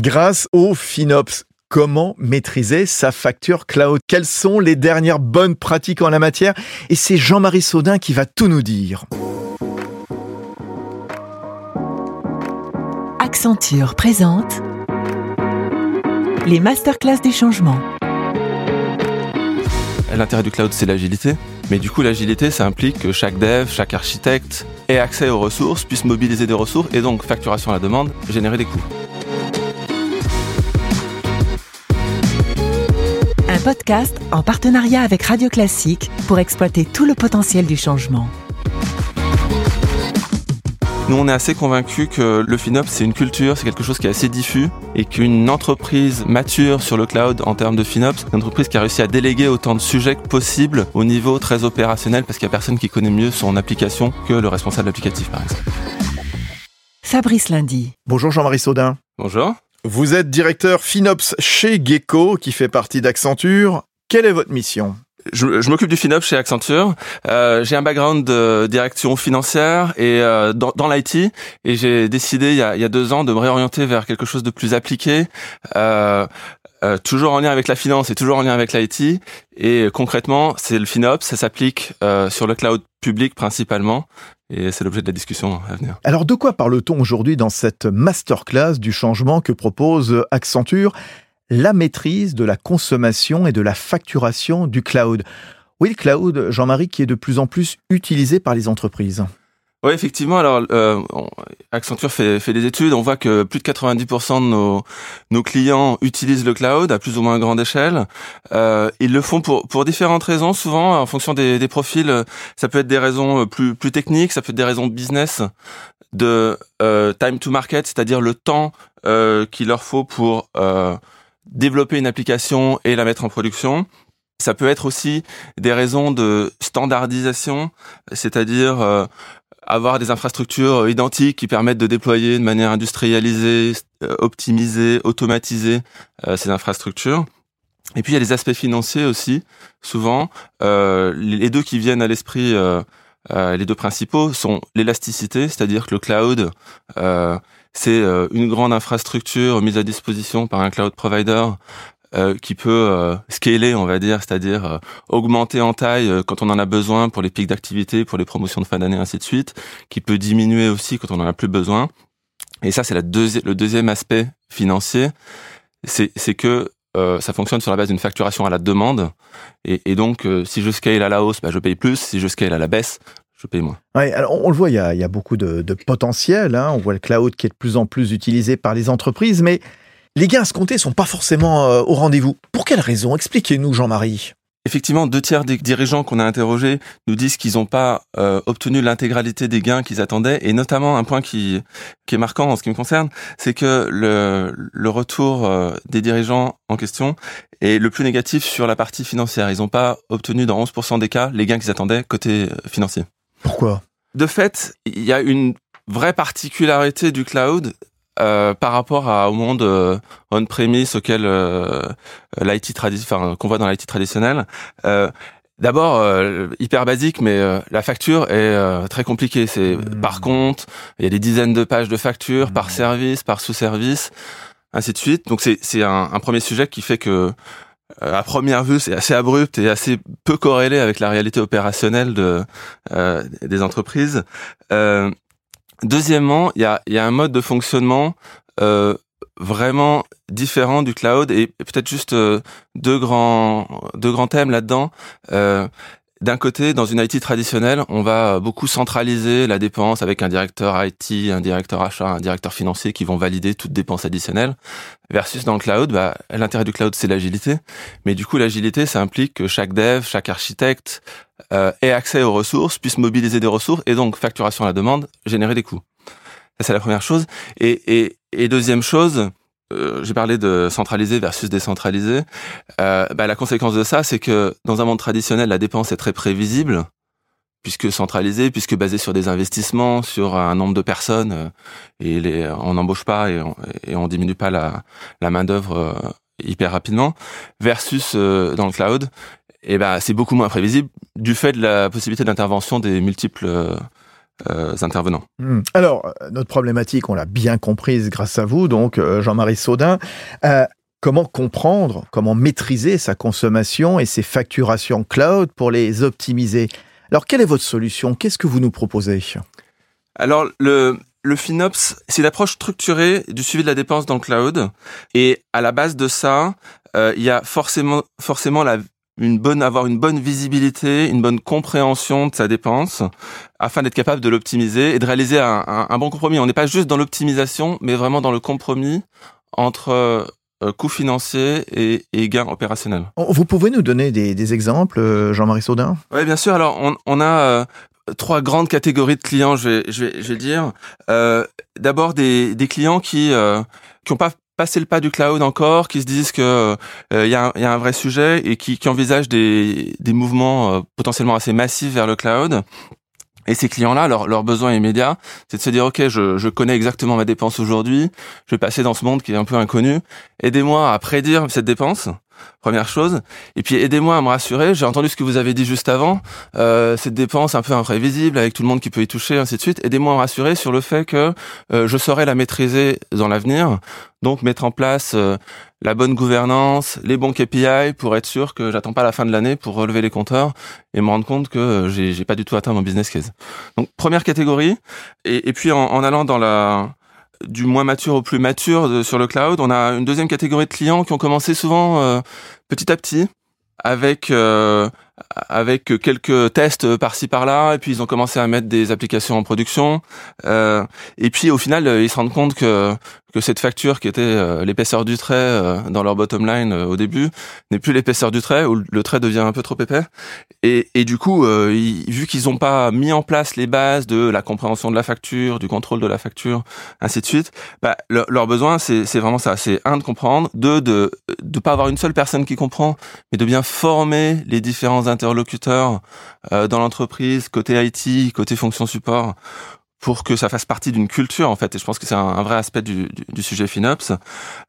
Grâce au FinOps, comment maîtriser sa facture cloud? Quelles sont les dernières bonnes pratiques en la matière? Et c'est Jean-Marie Saudin qui va tout nous dire. Accenture présente les masterclass du changement. L'intérêt du cloud, c'est l'agilité. Mais du coup, l'agilité, ça implique que chaque dev, chaque architecte ait accès aux ressources, puisse mobiliser des ressources et donc, facturation à la demande, générer des coûts. Podcast en partenariat avec Radio Classique pour exploiter tout le potentiel du changement. Nous, on est assez convaincus que le FinOps, c'est une culture, c'est quelque chose qui est assez diffus et qu'une entreprise mature sur le cloud en termes de FinOps, une entreprise qui a réussi à déléguer autant de sujets que possible au niveau très opérationnel parce qu'il n'y a personne qui connaît mieux son application que le responsable applicatif, par exemple. Fabrice Lundi. Bonjour Jean-Marie Saudin. Bonjour. Vous êtes directeur FinOps chez Gecko, qui fait partie d'Accenture. Quelle est votre mission? Je, m'occupe du FinOps chez Accenture. Euh, j'ai un background de direction financière et euh, dans, l'IT et j'ai décidé il y, a, il y, a, deux ans de me réorienter vers quelque chose de plus appliqué, euh, euh toujours en lien avec la finance et toujours en lien avec l'IT. Et concrètement, c'est le FinOps, ça s'applique euh, sur le cloud public principalement. Et c'est l'objet de la discussion à venir. Alors de quoi parle-t-on aujourd'hui dans cette masterclass du changement que propose Accenture? La maîtrise de la consommation et de la facturation du cloud. Oui, le cloud, Jean-Marie, qui est de plus en plus utilisé par les entreprises. Oui, effectivement. Alors, euh, Accenture fait, des études. On voit que plus de 90% de nos, clients utilisent le cloud à plus ou moins grande échelle. Euh, ils le font pour, pour différentes raisons, souvent en fonction des, profils. Ça peut être des raisons plus, plus techniques, ça peut être des raisons business, de euh, time to market, c'est-à-dire le temps euh, qu'il leur faut pour euh, développer une application et la mettre en production. Ça peut être aussi des raisons de standardisation, c'est-à-dire euh, avoir des infrastructures identiques qui permettent de déployer de manière industrialisée, euh, optimisée, automatisée euh, ces infrastructures. Et puis il y a les aspects financiers aussi, souvent. les deux qui viennent à l'esprit, les deux principaux, sont l'élasticité, c'est-à-dire que le cloud c'est euh, une grande infrastructure mise à disposition par un cloud provider euh, qui peut euh, scaler, on va dire, c'est-à-dire augmenter en taille quand on en a besoin pour les pics d'activité, pour les promotions de fin d'année, ainsi de suite, qui peut diminuer aussi quand on en a plus besoin. Et ça, c'est le deuxième aspect financier, c'est que ça fonctionne sur la base d'une facturation à la demande. Et, donc, si je scale à la hausse, bah, je paye plus. Si je scale à la baisse, je paye moins. Ouais, alors on, le voit, il y a, beaucoup de, potentiel. Hein. On voit le cloud qui est de plus en plus utilisé par les entreprises, mais les gains escomptés sont pas forcément euh, au rendez-vous. Pour quelles raisons Expliquez-nous, Jean-Marie. Effectivement, deux tiers des dirigeants qu'on a interrogés nous disent qu'ils n'ont pas euh, obtenu l'intégralité des gains qu'ils attendaient, et notamment un point qui, qui est marquant en ce qui me concerne, c'est que le, le retour euh, des dirigeants en question est le plus négatif sur la partie financière. Ils n'ont pas obtenu dans 11% des cas les gains qu'ils attendaient côté financier. Pourquoi? De fait, il y a une vraie particularité du cloud euh, par rapport à, au monde euh, on-premise auquel euh, l'IT enfin qu'on voit dans l'IT traditionnel. Euh, D'abord, euh, hyper basique, mais la facture est très compliquée. C'est hmm. par compte, il y a des dizaines de pages de factures par hmm. service, par sous-service, ainsi de suite. Donc c'est un, un, premier sujet qui fait que euh, à première vue, c'est assez abrupt et assez peu corrélé avec la réalité opérationnelle de, euh, des entreprises. Euh, deuxièmement, il y a, y a, un mode de fonctionnement euh, vraiment différent du cloud et peut-être juste euh, deux grands deux grands thèmes là-dedans. D'un côté, dans une IT traditionnelle, on va beaucoup centraliser la dépense avec un directeur IT, un directeur achat, un directeur financier qui vont valider toute dépense additionnelle. Versus dans le cloud, bah, l'intérêt du cloud, c'est l'agilité. Mais du coup, l'agilité, ça implique que chaque dev, chaque architecte euh, ait accès aux ressources, puisse mobiliser des ressources et donc, facturation à la demande, générer des coûts. Ça, c'est la première chose. Et, et, et deuxième chose, euh, j'ai parlé de centraliser versus décentraliser. Euh, bah, la conséquence de ça, c'est que dans un monde traditionnel, la dépense est très prévisible, puisque centralisée, puisque basée sur des investissements, sur un nombre de personnes, euh, et les, on n'embauche pas et on, et on diminue pas la, la main d'œuvre euh, hyper rapidement. Versus dans le cloud, et ben c'est beaucoup moins prévisible du fait de la possibilité d'intervention des multiples intervenants. Hmm. Alors, notre problématique, on l'a bien comprise grâce à vous, donc Jean-Marie Saudin. Comment comprendre, comment maîtriser sa consommation et ses facturations cloud pour les optimiser? Alors, quelle est votre solution? Qu'est-ce que vous nous proposez? Alors, le, le FinOps, c'est l'approche structurée du suivi de la dépense dans le cloud. Et à la base de ça, euh, il y a forcément, forcément la, une bonne, avoir une bonne visibilité, une bonne compréhension de sa dépense, afin d'être capable de l'optimiser et de réaliser un, un bon compromis. On n'est pas juste dans l'optimisation, mais vraiment dans le compromis entre euh, coûts financiers et, et, gains opérationnels. Vous pouvez nous donner des, des exemples, euh, Jean-Marie Saudin? Oui, bien sûr. Alors, on, on a euh, trois grandes catégories de clients, je vais, je vais, je vais dire. Euh, D'abord, des, des clients qui euh, qui n'ont pas passé le pas du cloud encore, qui se disent que il y, y, a un vrai sujet et qui, qui envisagent des, des mouvements potentiellement assez massifs vers le cloud. Et ces clients-là, leur, leur besoin immédiat, c'est de se dire, OK, je, je connais exactement ma dépense aujourd'hui, je vais passer dans ce monde qui est un peu inconnu, aidez-moi à prédire cette dépense, première chose. Et puis aidez-moi à me rassurer. J'ai entendu ce que vous avez dit juste avant. Euh, cette dépense un peu imprévisible avec tout le monde qui peut y toucher, ainsi de suite. Aidez-moi à me rassurer sur le fait que euh, je saurai la maîtriser dans l'avenir. Donc mettre en place euh, la bonne gouvernance, les bons KPI pour être sûr que j'attends pas la fin de l'année pour relever les compteurs et me rendre compte que euh, j'ai, pas du tout atteint mon business case. Donc première catégorie. Et, et puis en, en allant dans la du moins mature au plus mature sur le cloud. On a une deuxième catégorie de clients qui ont commencé souvent euh, petit à petit avec euh, avec quelques tests par-ci par-là et puis ils ont commencé à mettre des applications en production. Euh, et puis au final ils se rendent compte que que cette facture qui était euh, l'épaisseur du trait euh, dans leur bottom line euh, au début n'est plus l'épaisseur du trait ou le trait devient un peu trop épais. Et, et du coup vu qu'ils n'ont pas mis en place les bases de la compréhension de la facture du contrôle de la facture ainsi de suite bah, leur besoin c'est vraiment ça. C'est un de comprendre deux de de pas avoir une seule personne qui comprend mais de bien former les différents interlocuteurs dans l'entreprise côté IT côté fonction support pour que ça fasse partie d'une culture en fait. Et je pense que c'est un, vrai aspect du, sujet FinOps.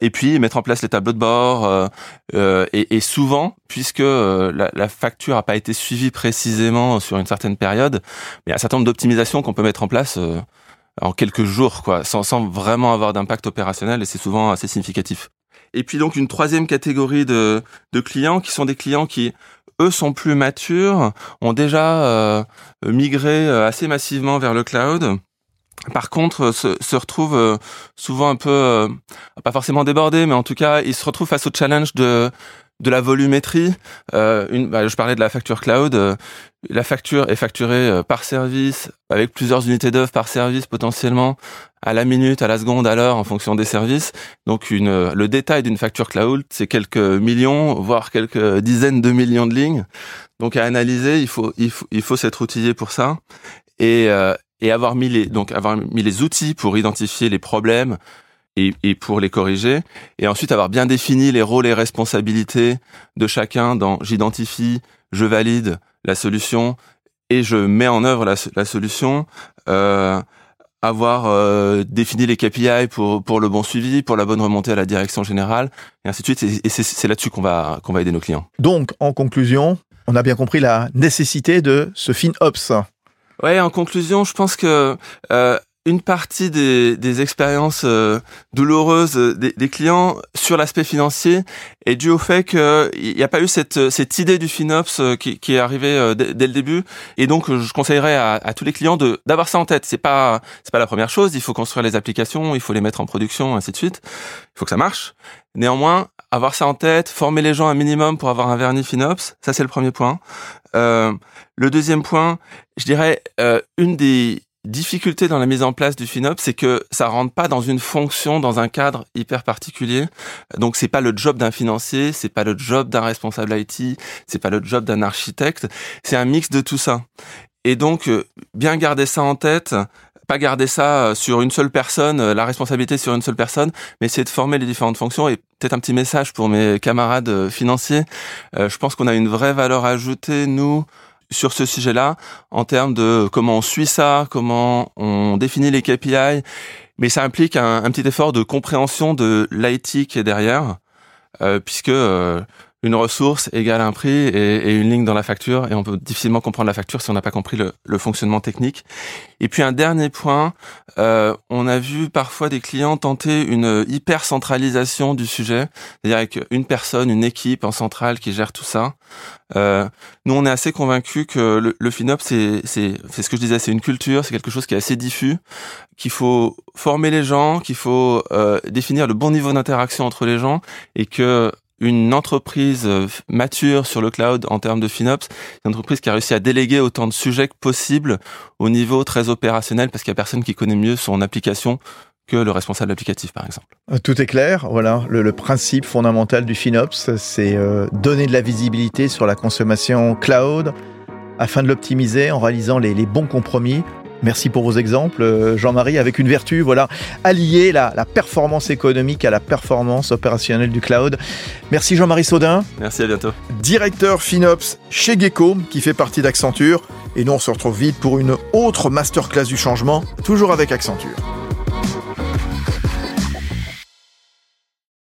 Et puis mettre en place les tableaux de bord euh, euh, et, souvent puisque euh, la, facture n'a pas été suivie précisément sur une certaine période mais il y a un certain nombre d'optimisations qu'on peut mettre en place euh, en quelques jours quoi sans, vraiment avoir d'impact opérationnel et c'est souvent assez significatif. Et puis donc une troisième catégorie de clients qui sont des clients qui eux sont plus matures, ont déjà euh, migré euh, assez massivement vers le cloud. Par contre, se, retrouvent euh, souvent un peu, pas forcément débordés, mais en tout cas, ils se retrouvent face au challenge de de la volumétrie. Euh, une, bah, je parlais de la facture cloud. Euh, la facture est facturée euh, par service, avec plusieurs unités d'œuvre par service potentiellement, à la minute, à la seconde, à l'heure, en fonction des services. Donc une, le détail d'une facture cloud, c'est quelques millions, voire quelques dizaines de millions de lignes. Donc à analyser, il faut, il faut, il faut s'être outillé pour ça. Et, et avoir mis les, donc avoir mis les outils pour identifier les problèmes, et, et, pour les corriger. Et ensuite avoir bien défini les rôles et responsabilités de chacun dans j'identifie, je valide la solution et je mets en œuvre la, la solution. Euh, avoir euh, défini les KPI pour pour le bon suivi, pour la bonne remontée à la direction générale, et ainsi de suite. Et c'est là-dessus qu'on va qu'on va aider nos clients. Donc, en conclusion, on a bien compris la nécessité de ce FinOps. Ouais, en conclusion, je pense que euh, une partie des, des expériences euh, douloureuses des, des, clients sur l'aspect financier est due au fait qu'il n'y a pas eu cette, cette idée du FinOps euh, qui, qui est arrivée euh, dès, le début. Et donc, je conseillerais à, à tous les clients d'avoir ça en tête. C'est pas c'est pas la première chose. Il faut construire les applications, il faut les mettre en production, ainsi de suite. Il faut que ça marche. Néanmoins, avoir ça en tête, former les gens un minimum pour avoir un vernis FinOps, ça c'est le premier point. Euh, le deuxième point, je dirais euh, une des difficulté dans la mise en place du FinOps, c'est que ça rentre pas dans une fonction, dans un cadre hyper particulier. Donc c'est pas le job d'un financier, c'est pas le job d'un responsable IT, c'est pas le job d'un architecte. C'est un mix de tout ça. Et donc euh, bien garder ça en tête, pas garder ça euh, sur une seule personne, euh, la responsabilité sur une seule personne, mais essayer de former les différentes fonctions et peut-être un petit message pour mes camarades financiers. je pense qu'on a une vraie valeur ajoutée nous sur ce sujet-là en termes de comment on suit ça, comment on définit les KPI, mais ça implique un, un petit effort de compréhension de l'IT qui est derrière, euh, puisque euh, une ressource égale un prix et, une ligne dans la facture et on peut difficilement comprendre la facture si on n'a pas compris le, fonctionnement technique. Et puis un dernier point, euh, on a vu parfois des clients tenter une hyper centralisation du sujet, c'est-à-dire avec une personne, une équipe en centrale qui gère tout ça. Euh, nous, on est assez convaincus que le, le FinOps, c'est ce que je disais, c'est une culture, c'est quelque chose qui est assez diffus, qu'il faut former les gens, qu'il faut euh, définir le bon niveau d'interaction entre les gens et que une entreprise euh, mature sur le cloud en termes de FinOps, une entreprise qui a réussi à déléguer autant de sujets que possible au niveau très opérationnel parce qu'il y a personne qui connaît mieux son application que le responsable applicatif, par exemple. Euh, tout est clair. Voilà, le, principe fondamental du FinOps, c'est euh, donner de la visibilité sur la consommation cloud afin de l'optimiser en réalisant les bons compromis Merci pour vos exemples, euh, Jean-Marie, avec une vertu, voilà, allier la, la, performance économique à la performance opérationnelle du cloud. Merci Jean-Marie Saudin. Merci, à bientôt. Directeur FinOps chez Gecko, qui fait partie d'Accenture. Et nous, on se retrouve vite pour une autre masterclass du changement, toujours avec Accenture.